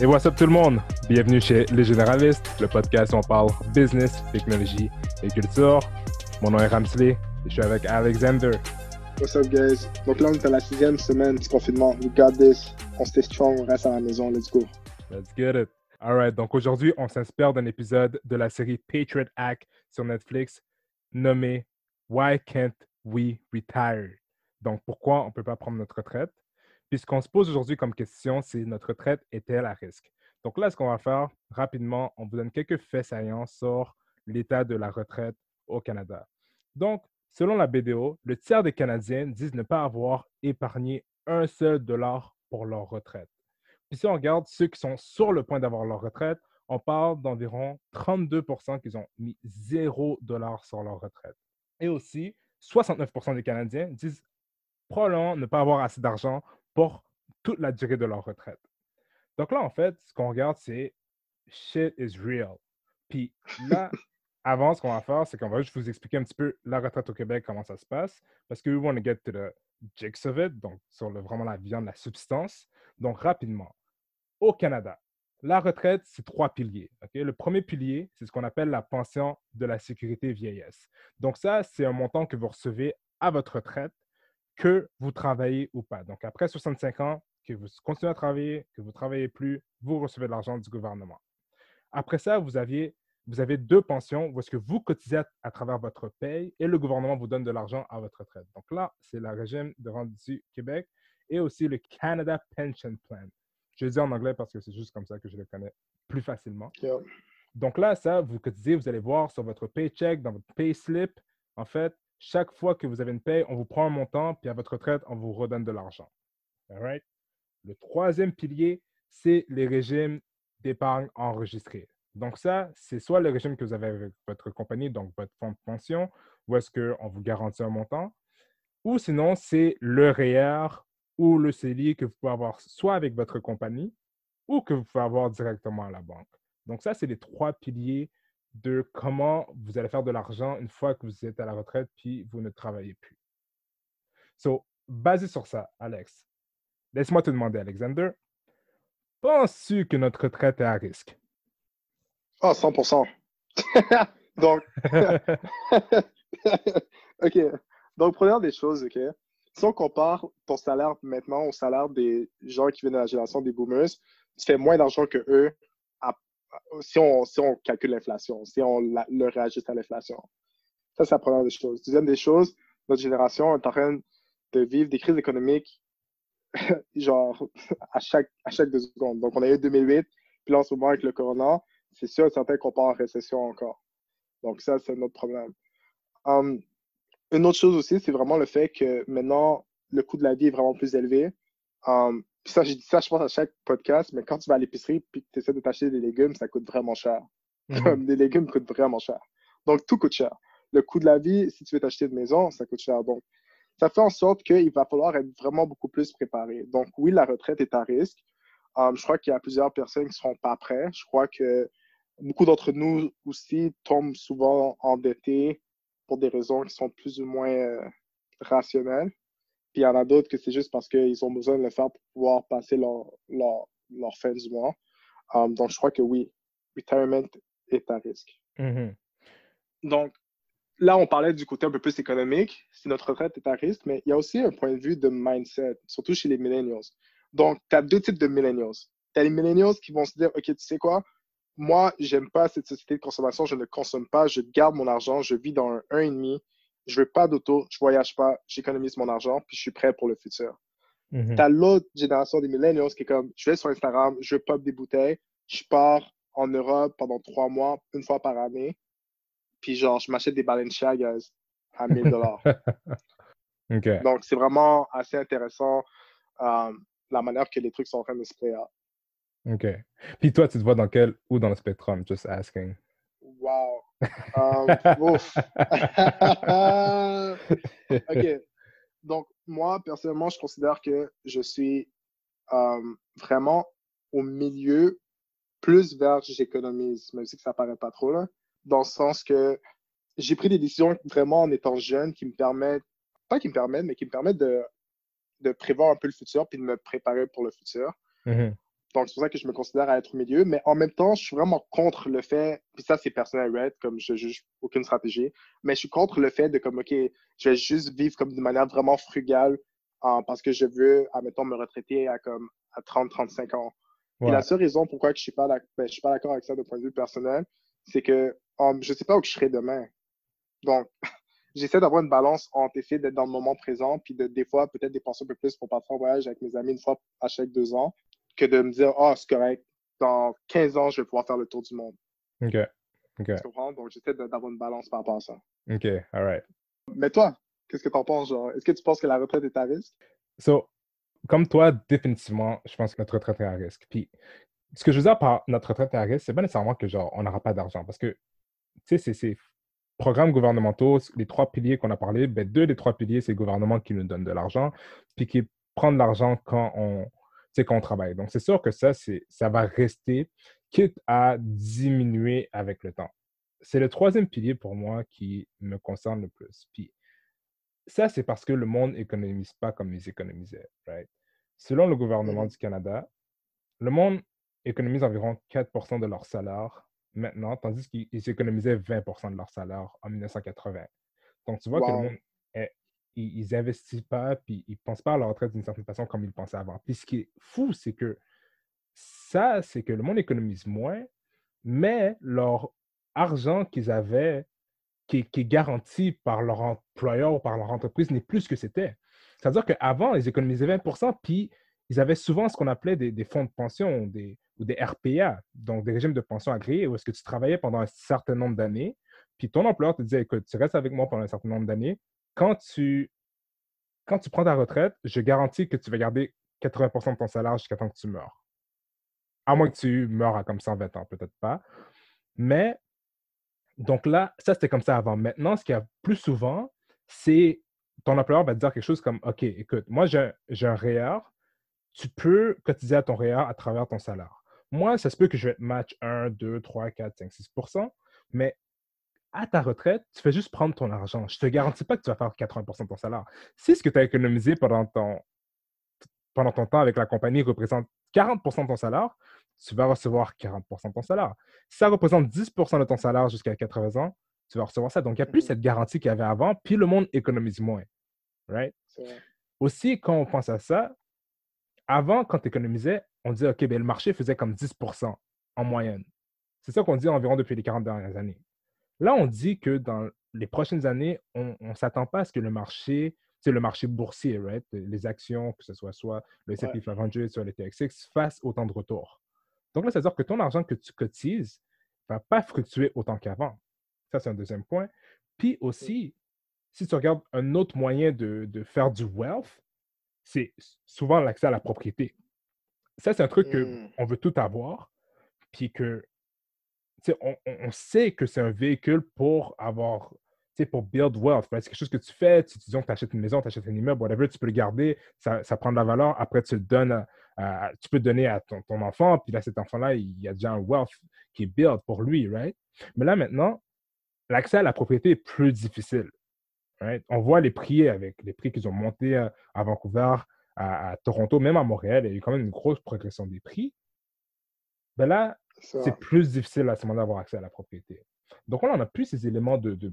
Et what's up tout le monde? Bienvenue chez Les Généralistes, le podcast où on parle business, technologie et culture. Mon nom est Ramsley et je suis avec Alexander. What's up, guys? Donc là, on est à la sixième semaine du confinement. We got this. On stay strong, on reste à la maison. Let's go. Let's get it. Alright, donc aujourd'hui, on s'inspire d'un épisode de la série Patriot Act sur Netflix nommé Why Can't We Retire? Donc, pourquoi on ne peut pas prendre notre retraite? Puis ce qu'on se pose aujourd'hui comme question, c'est notre retraite est-elle à risque? Donc là, ce qu'on va faire rapidement, on vous donne quelques faits saillants sur l'état de la retraite au Canada. Donc, selon la BDO, le tiers des Canadiens disent ne pas avoir épargné un seul dollar pour leur retraite. Puis si on regarde ceux qui sont sur le point d'avoir leur retraite, on parle d'environ 32% qui ont mis zéro dollar sur leur retraite. Et aussi, 69% des Canadiens disent probablement ne pas avoir assez d'argent pour toute la durée de leur retraite. Donc là, en fait, ce qu'on regarde, c'est shit is real. Puis là, avant, ce qu'on va faire, c'est qu'on va juste vous expliquer un petit peu la retraite au Québec, comment ça se passe, parce que we want to get to the jigs of it, donc sur le, vraiment la viande, la substance. Donc, rapidement, au Canada, la retraite, c'est trois piliers. Le premier pilier, c'est ce qu'on appelle la pension de la sécurité vieillesse. Donc, ça, c'est un montant que vous recevez à votre retraite que vous travaillez ou pas. Donc, après 65 ans, que vous continuez à travailler, que vous ne travaillez plus, vous recevez de l'argent du gouvernement. Après ça, vous, aviez, vous avez deux pensions où est-ce que vous cotisez à, travers votre paye et le gouvernement vous donne de l'argent à votre retraite. Donc là, c'est le régime de rente du Québec et aussi le Canada Pension Plan. Je le dis en anglais parce que c'est juste comme ça que je le connais plus facilement. Donc là, ça, vous cotisez, vous allez voir sur votre paycheck, dans votre pay slip, en fait, chaque fois que vous avez une paye, on vous prend un montant, puis à votre retraite, on vous redonne de l'argent. Le troisième pilier, c'est les régimes d'épargne enregistrés. Donc ça, c'est soit le régime que vous avez avec votre compagnie, donc votre fonds de pension, où est-ce qu'on vous garantit un montant, ou sinon, c'est le REER ou le CELI que vous pouvez avoir soit avec votre compagnie ou que vous pouvez avoir directement à la banque. Donc ça, c'est les trois piliers de comment vous allez faire de l'argent une fois que vous êtes à la retraite puis vous ne travaillez plus. So, basé sur ça, Alex, laisse-moi te demander, Alexander, penses-tu que notre retraite est à risque? Ah, oh, 100%. Donc, OK. Donc, première des choses, OK, si on compare ton salaire maintenant au salaire des gens qui viennent de la génération des boomers, tu fais moins d'argent que eux si on, si on calcule l'inflation, si on le réajuste à l'inflation. Ça, c'est la première des choses. Deuxième des choses, notre génération est en train de vivre des crises économiques genre à chaque, à chaque deux secondes. Donc, on a eu 2008, puis là, en ce moment, avec le corona, c'est sûr certain qu'on part en récession encore. Donc, ça, c'est notre problème. Hum, une autre chose aussi, c'est vraiment le fait que maintenant, le coût de la vie est vraiment plus élevé. Puis ça, j'ai dit ça, je pense, à chaque podcast, mais quand tu vas à l'épicerie puis que tu essaies de t'acheter des légumes, ça coûte vraiment cher. Comme des légumes coûtent vraiment cher. Donc, tout coûte cher. Le coût de la vie, si tu veux t'acheter une maison, ça coûte cher. Donc, ça fait en sorte qu'il va falloir être vraiment beaucoup plus préparé. Donc, oui, la retraite est à risque. Um, je crois qu'il y a plusieurs personnes qui ne seront pas prêtes. Je crois que beaucoup d'entre nous aussi tombent souvent endettés pour des raisons qui sont plus ou moins euh, rationnelles. Puis il y en a d'autres que c'est juste parce qu'ils ont besoin de le faire pour pouvoir passer leur, leur, leur fin du mois. Um, donc, je crois que oui, retirement est à risque. Mm-hmm. Donc, là, on parlait du côté un peu plus économique, si notre retraite est à risque, mais il y a aussi un point de vue de mindset, surtout chez les millennials. Donc, tu as deux types de millennials. Tu as les millennials qui vont se dire, OK, tu sais quoi, moi, j'aime pas cette société de consommation, je ne consomme pas, je garde mon argent, je vis dans un 1,5 je veux pas d'auto, je voyage pas, j'économise mon argent, puis je suis prêt pour le futur. Mm-hmm. Tu as l'autre génération des millennials qui est comme, je vais sur Instagram, je pop des bouteilles, je pars en Europe pendant trois mois, une fois par année, puis genre, je m'achète des Balenciagas à 1000 dollars. Donc, c'est vraiment assez intéressant euh, la manière que les trucs sont en train de se faire. OK. Puis toi, tu te vois dans quel ou dans le spectrum? Just asking? Wow. Um, OK. Donc, moi, personnellement, je considère que je suis um, vraiment au milieu, plus vers j'économise, même si ça paraît pas trop, là, dans le sens que j'ai pris des décisions vraiment en étant jeune qui me permettent, pas qui me permettent, mais qui me permettent de, de prévoir un peu le futur puis de me préparer pour le futur. Mm-hmm. Donc, c'est pour ça que je me considère à être au milieu. Mais en même temps, je suis vraiment contre le fait, puis ça, c'est personnel, right? Comme je juge aucune stratégie. Mais je suis contre le fait de, comme, OK, je vais juste vivre comme de manière vraiment frugale parce que je veux, admettons, me retraiter à comme à 30, 35 ans. Et la seule raison pourquoi je suis pas, ben, je suis pas d'accord avec ça de point de vue personnel, c'est que um, je sais pas où je serai demain. Donc, j'essaie d'avoir une balance entre essayer d'être dans le moment présent, puis de, des fois, peut-être dépenser un peu plus pour partir en voyage avec mes amis une fois à chaque deux ans, que de me dire, ah, oh, c'est correct, dans 15 ans, je vais pouvoir faire le tour du monde. OK. Tu comprends? Donc, j'essaie d'avoir une balance par rapport à ça. OK, all right. Mais toi, qu'est-ce que tu en penses? Est-ce que tu penses que la retraite est à risque? So, comme toi, définitivement, je pense que notre retraite est à risque. Puis, ce que je veux dire par notre retraite est à risque, c'est pas nécessairement que, genre, on n'aura pas d'argent. Parce que, tu sais, c'est programmes gouvernementaux, les trois piliers qu'on a parlé, ben, deux des trois piliers, c'est le gouvernement qui nous donne de l'argent, puis qui prend de l'argent quand on, quand on travaille. Donc, c'est sûr que ça, ça va rester, quitte à diminuer avec le temps. C'est le troisième pilier pour moi qui me concerne le plus. Puis, ça, c'est parce que le monde n'économise pas comme ils économisaient. Right? Selon le gouvernement mmh du Canada, le monde économise environ 4% de leur salaire maintenant, tandis qu'ils économisaient 20% de leur salaire en 1980. Donc, tu vois que le monde, ils n'investissent pas, puis ils ne pensent pas à leur retraite d'une certaine façon comme ils pensaient avant. Puis ce qui est fou, c'est que ça, c'est que le monde économise moins, mais leur argent qu'ils avaient, qui, est garanti par leur employeur ou par leur entreprise, n'est plus ce que c'était. C'est-à-dire qu'avant, ils économisaient 20% puis ils avaient souvent ce qu'on appelait des, fonds de pension des, ou des RPA, donc des régimes de pension agréés, où est-ce que tu travaillais pendant un certain nombre d'années, puis ton employeur te disait, écoute, tu restes avec moi pendant un certain nombre d'années, quand tu, quand tu prends ta retraite, je garantis que tu vas garder 80% de ton salaire jusqu'à temps que tu meurs. À moins que tu meurs à comme 120 ans, peut-être pas. Mais, donc là, ça c'était comme ça avant. Maintenant, ce qu'il y a plus souvent, c'est ton employeur va te dire quelque chose comme OK, écoute, moi j'ai un REER, tu peux cotiser à ton REER à travers ton salaire. Moi, ça se peut que je vais te match 1, 2, 3, 4, 5, 6% mais à ta retraite, tu fais juste prendre ton argent. Je ne te garantis pas que tu vas faire 80 de ton salaire. Si ce que tu as économisé pendant ton, pendant ton temps avec la compagnie représente 40% de ton salaire, tu vas recevoir 40% de ton salaire. Si ça représente 10% de ton salaire jusqu'à 80 ans, tu vas recevoir ça. Donc, il n'y a plus mmh cette garantie qu'il y avait avant, puis le monde économise moins. Right? Aussi, quand on pense à ça, avant, quand tu économisais, on disait, OK, ben, le marché faisait comme 10% en moyenne. C'est ça qu'on dit environ depuis les 40 dernières années. Là, on dit que dans les prochaines années, on ne s'attend pas à ce que le marché, c'est le marché boursier, right? les actions, que ce soit soit le S&P 500, soit le TXX, fassent autant de retours. Donc là, ça veut dire que ton argent que tu cotises ne va pas fluctuer autant qu'avant. Ça, c'est un deuxième point. Puis aussi, si tu regardes un autre moyen de, faire du wealth, c'est souvent l'accès à la propriété. Ça, c'est un truc mmh. qu'on veut tout avoir, puis que on, sait que c'est un véhicule pour avoir, pour build wealth. C'est quelque chose que tu fais, tu, disons tu achètes une maison, tu achètes un immeuble, whatever, tu peux le garder, ça, prend de la valeur. Après, tu le donnes, tu peux donner à ton, enfant, puis là, cet enfant-là, il y a déjà un wealth qui est build pour lui, right? Mais là, maintenant, l'accès à la propriété est plus difficile. On voit les prix avec les prix qu'ils ont montés à, Vancouver, à, Toronto, même à Montréal, il y a eu quand même une grosse progression des prix. Ben là, c'est plus difficile à ce moment d'avoir accès à la propriété. Donc, on n'a plus ces éléments de, de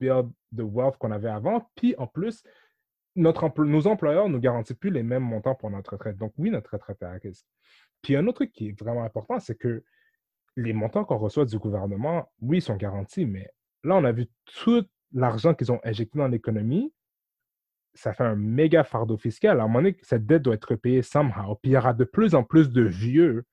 build de wealth qu'on avait avant. Puis, en plus, notre nos employeurs ne nous garantissent plus les mêmes montants pour notre retraite. Donc, oui, notre retraite est à risque. Puis, un autre truc qui est vraiment important, c'est que les montants qu'on reçoit du gouvernement, oui, sont garantis, mais là, on a vu tout l'argent qu'ils ont injecté dans l'économie. Ça fait un méga fardeau fiscal. À un moment donné, cette dette doit être payée somehow. Puis il y aura de plus en plus de vieux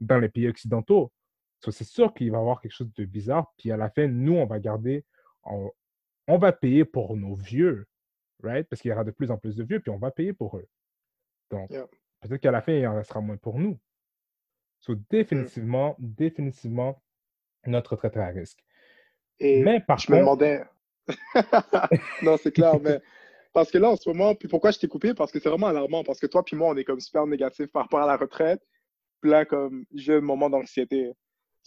dans les pays occidentaux. c'est sûr qu'il va y avoir quelque chose de bizarre. Puis à la fin, nous, on va garder, on, va payer pour nos vieux, right? Parce qu'il y aura de plus en plus de vieux, puis on va payer pour eux. Donc, peut-être qu'à la fin, il en restera moins pour nous. So, mmh. définitivement, définitivement, notre retraite est à risque. Et mais par je me demandais. non, c'est clair, mais parce que là, en ce moment, puis pourquoi je t'ai coupé? Parce que c'est vraiment alarmant. Parce que toi, puis moi, on est comme super négatif par rapport à la retraite. Là, comme, j'ai un moment d'anxiété.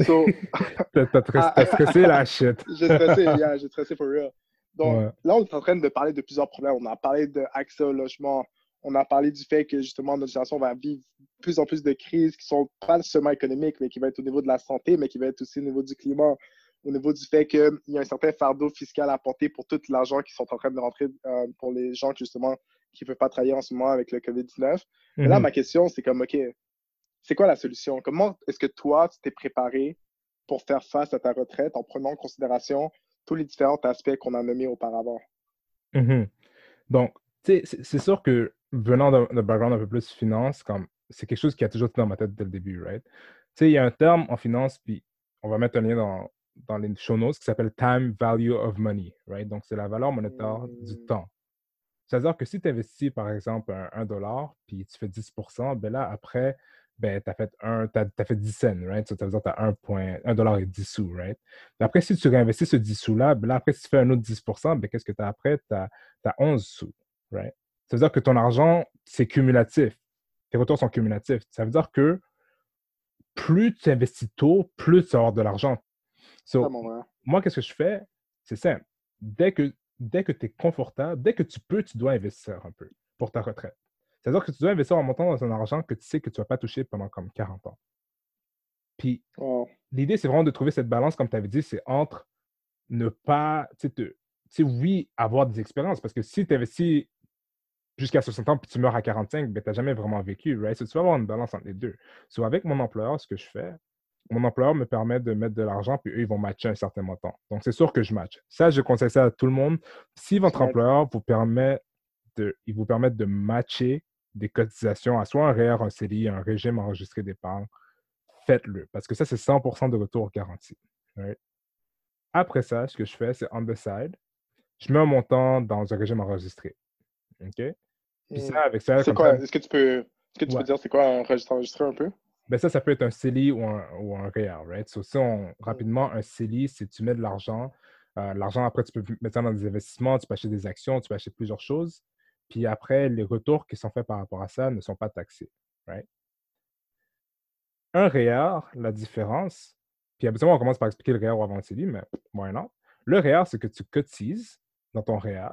So... T'as stressé la shit. j'ai stressé, yeah, j'ai stressé for real. Donc là, on est en train de parler de plusieurs problèmes. On a parlé d'accès au logement, on a parlé du fait que justement notre génération va vivre plus en plus de crises qui sont pas seulement économiques, mais qui vont être au niveau de la santé, mais qui vont être aussi au niveau du climat, au niveau du fait qu'il y a un certain fardeau fiscal à porter pour tout l'argent qui sont en train de rentrer euh, pour les gens justement qui ne peuvent pas travailler en ce moment avec le COVID-19. Là, mhm. ma question, c'est comme, OK, c'est quoi la solution? Comment est-ce que toi, tu t'es préparé pour faire face à ta retraite en prenant en considération tous les différents aspects qu'on a nommés auparavant? Mhm. Donc, c'est sûr que venant d'un background un peu plus finance, comme c'est quelque chose qui a toujours été dans ma tête dès le début, right? Tu sais, il y a un terme en finance, puis on va mettre un lien dans, dans les show notes qui s'appelle time value of money, right? Donc, c'est la valeur monétaire du mmh. temps. C'est-à-dire que si tu investis, par exemple, un, dollar, puis tu fais 10% ben là, après, ben, tu as fait, un, as, fait 10 cents, right? Ça veut dire que tu as 1, point, dollar et 10 sous, right? après, si tu réinvestis ce 10 sous-là, ben là, après, si tu fais un autre 10% ben, qu'est-ce que tu as après? Tu as, as, 11 sous, right? Ça veut dire que ton argent, c'est cumulatif. Tes retours sont cumulatifs. Ça veut dire que plus tu investis tôt, plus tu vas avoir de l'argent. moi, qu'est-ce que je fais? C'est simple. Dès que, dès que tu es confortable, dès que tu peux, tu dois investir un peu pour ta retraite. C'est-à-dire que tu dois investir en montant dans un argent que tu sais que tu ne vas pas toucher pendant comme 40 ans. Puis, l'idée, c'est vraiment de trouver cette balance, comme tu avais dit, c'est entre ne pas, tu sais, oui, avoir des expériences. Parce que si tu investis jusqu'à 60 ans puis tu meurs à 45, ben, tu n'as jamais vraiment vécu, right? tu vas avoir une balance entre les deux. So, avec mon employeur, ce que je fais, mon employeur me permet de mettre de l'argent, puis eux, ils vont matcher un certain montant. Donc, c'est sûr que je match. Ça, je conseille ça à tout le monde. Si votre employeur vous permet de, il vous permet de matcher des cotisations à soit un REER, un CELI, un régime enregistré d'épargne, faites-le. Parce que ça, c'est 100% de retour garanti. Après ça, ce que je fais, c'est on the side, je mets un montant dans un régime enregistré. OK? Puis ça, avec ça. C'est quoi? Est-ce que tu peux, est-ce que tu peux dire c'est quoi un registre enregistré un peu? Ben ça, ça peut être un CELI ou un, ou un REER, right? So, si on, mmh. rapidement, un CELI, c'est tu mets de l'argent. Euh, l'argent, après, tu peux mettre ça dans des investissements, tu peux acheter des actions, tu peux acheter plusieurs choses. Puis après, les retours qui sont faits par rapport à ça ne sont pas taxés, right? Un REER, la différence, puis habituellement, on commence par expliquer le REER avant le CELI, mais why not? Le REER, c'est que tu cotises dans ton REER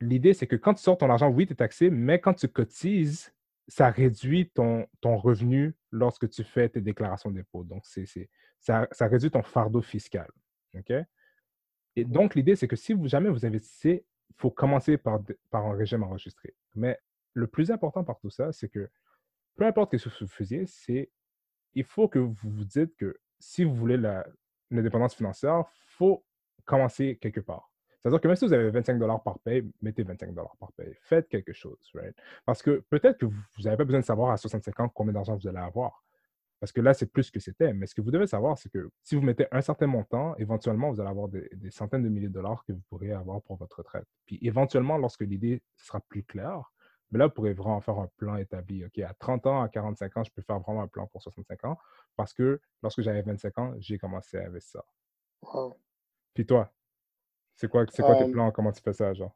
l'idée, c'est que quand tu sors ton argent, oui, tu es taxé, mais quand tu cotises, ça réduit ton, ton revenu lorsque tu fais tes déclarations d'impôt. Donc, c'est, ça, ça, réduit ton fardeau fiscal. OK? Et donc, l'idée, c'est que si vous, jamais vous investissez, il faut commencer par, par un régime enregistré. Mais le plus important par tout ça, c'est que peu importe ce que vous faisiez, c'est il faut que vous vous dites que si vous voulez l'indépendance financière, il faut commencer quelque part. C'est-à-dire que même si vous avez 25 par paye, mettez 25 par paye. Faites quelque chose, right? Parce que peut-être que vous n'avez pas besoin de savoir à 65 ans combien d'argent vous allez avoir. Parce que là, c'est plus que c'était. Mais ce que vous devez savoir, c'est que si vous mettez un certain montant, éventuellement, vous allez avoir des, centaines de milliers de dollars que vous pourrez avoir pour votre retraite. Puis éventuellement, lorsque l'idée sera plus claire, mais là, vous pourrez vraiment faire un plan établi. OK, à 30 ans, à 45 ans, je peux faire vraiment un plan pour 65 ans parce que lorsque j'avais 25 ans, j'ai commencé à investir. Puis toi, c'est quoi, c'est quoi tes plans? Comment tu fais ça, genre?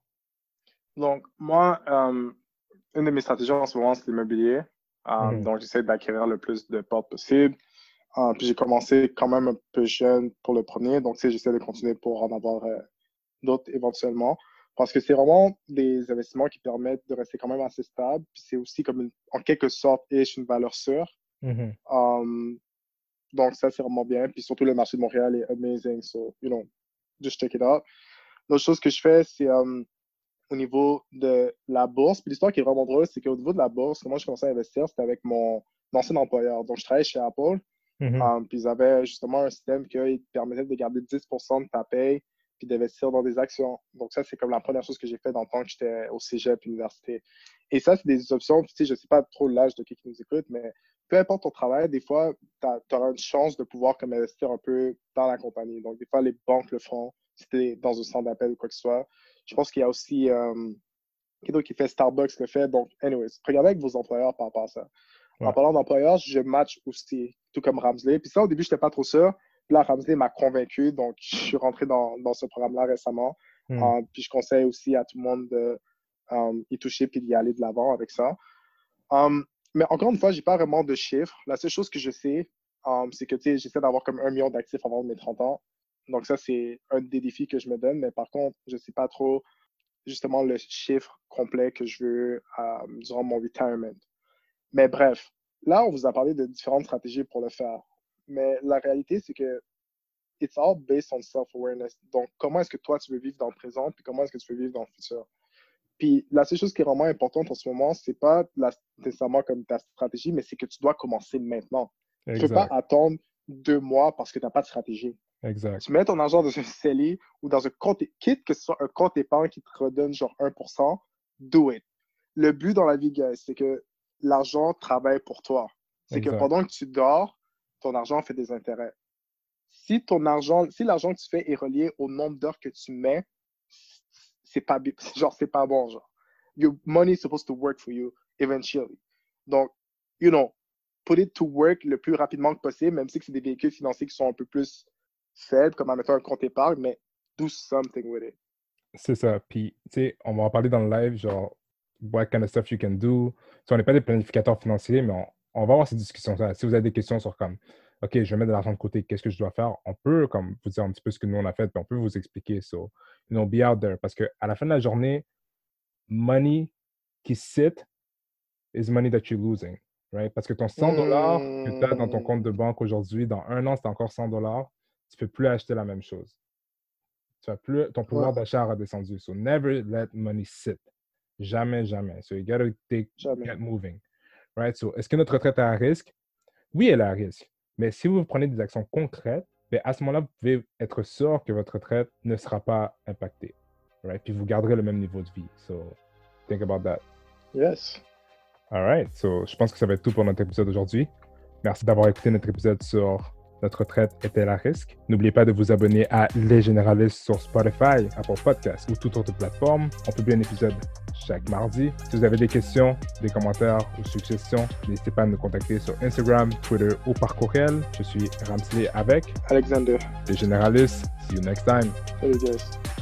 Donc, moi, une de mes stratégies en ce moment, c'est l'immobilier. Mmh donc, j'essaie d'acquérir le plus de portes possible. puis j'ai commencé quand même un peu jeune pour le premier. Donc, j'essaie de continuer pour en avoir euh, d'autres éventuellement. Parce que c'est vraiment des investissements qui permettent de rester quand même assez stable. Puis c'est aussi comme en quelque sorte, une valeur sûre. Mmh donc, ça, c'est vraiment bien. Puis surtout, le marché de Montréal est amazing. So, you know, just check it out. L'autre chose que je fais, c'est au niveau de la bourse. Puis l'histoire qui est vraiment drôle, c'est qu'au niveau de la bourse, comment je commençais à investir, c'était avec mon ancien employeur. Donc, je travaillais chez Apple. Mm-hmm. Euh, puis ils avaient justement un système qui permettait de garder 10% de ta paye puis d'investir dans des actions. Donc, ça, c'est comme la première chose que j'ai fait dans le temps que j'étais au cégep, université. Et ça, c'est des options. tu sais, je ne sais pas trop l'âge de qui qui nous écoute, mais peu importe ton travail, des fois, tu auras une chance de pouvoir comme, investir un peu dans la compagnie. Donc, des fois, les banques le font c'était dans un centre d'appel ou quoi que ce soit. Je pense qu'il y a aussi euh, quelqu'un qui fait Starbucks le fait. Donc, anyways, regardez avec vos employeurs par rapport à ça. En parlant d'employeurs, je match aussi, tout comme Ramsley. Puis ça, au début, je n'étais pas trop sûr. Puis là, Ramsley m'a convaincu. Donc, je suis rentré dans, dans ce programme-là récemment. Hmm. Euh, puis je conseille aussi à tout le monde d'y euh, toucher puis d'y aller de l'avant avec ça. mais encore une fois, je n'ai pas vraiment de chiffres. La seule chose que je sais, c'est que j'essaie d'avoir comme un million d'actifs avant mes 30 ans. Donc, ça, c'est un des défis que je me donne. Mais par contre, je ne sais pas trop justement le chiffre complet que je veux euh, durant mon retirement. Mais bref, là, on vous a parlé de différentes stratégies pour le faire. Mais la réalité, c'est que it's all based on self-awareness. Donc, comment est-ce que toi, tu veux vivre dans le présent, puis comment est-ce que tu veux vivre dans le futur? Puis la seule chose qui est vraiment importante en ce moment, c'est pas nécessairement comme ta stratégie, mais c'est que tu dois commencer maintenant. Tu ne peux pas attendre deux mois parce que tu n'as pas de stratégie. Exact. Tu mets ton argent dans un CELI ou dans un compte, quitte que ce soit un compte épargne qui te redonne genre 1%, do it. Le but dans la vie, guys, c'est que l'argent travaille pour toi. C'est que pendant que tu dors, ton argent fait des intérêts. Si ton argent, si l'argent que tu fais est relié au nombre d'heures que tu mets, c'est pas genre c'est pas bon genre. Your money is supposed to work for you eventually. Donc, you know, put it to work le plus rapidement que possible, même si c'est des véhicules financiers qui sont un peu plus faibles, comme en mettant un compte épargne, mais do something with it. C'est ça. Puis, tu sais, on va en parler dans le live, genre, what kind of stuff you can do. on n'est pas des planificateurs financiers, mais on, va avoir ces discussions-là. Si vous avez des questions sur comme, OK, je vais mettre de l'argent de côté, qu'est-ce que je dois faire? On peut, comme, vous dire un petit peu ce que nous, on a fait, puis on peut vous expliquer. So, you know, be out there. Parce qu'à la fin de la journée, money qui sit is money that you're losing. Right? Parce que ton 100 dollars que tu as dans ton mmh. compte de banque aujourd'hui, dans un an, c'est encore 100 dollars, tu ne peux plus acheter la même chose. Tu as plus, ton pouvoir d'achat a descendu. So never let money sit. Jamais, jamais. So you gotta take, get moving. Right? So est-ce que notre retraite est à risque? Oui, elle est à risque. Mais si vous prenez des actions concrètes, bien, à ce moment-là, vous pouvez être sûr que votre retraite ne sera pas impactée. Right? Puis vous garderez le même niveau de vie. So think about that. Yes. All right. So je pense que ça va être tout pour notre épisode d'aujourd'hui. Merci d'avoir écouté notre épisode sur notre retraite est-elle à risque? N'oubliez pas de vous abonner à Les Généralistes sur Spotify, Apple Podcasts ou toute autre plateforme. On publie un épisode chaque mardi. Si vous avez des questions, des commentaires ou suggestions, n'hésitez pas à nous contacter sur Instagram, Twitter ou par courriel. Je suis Ramsley avec Alexander. Les Généralistes. See you next time. Salut, guys.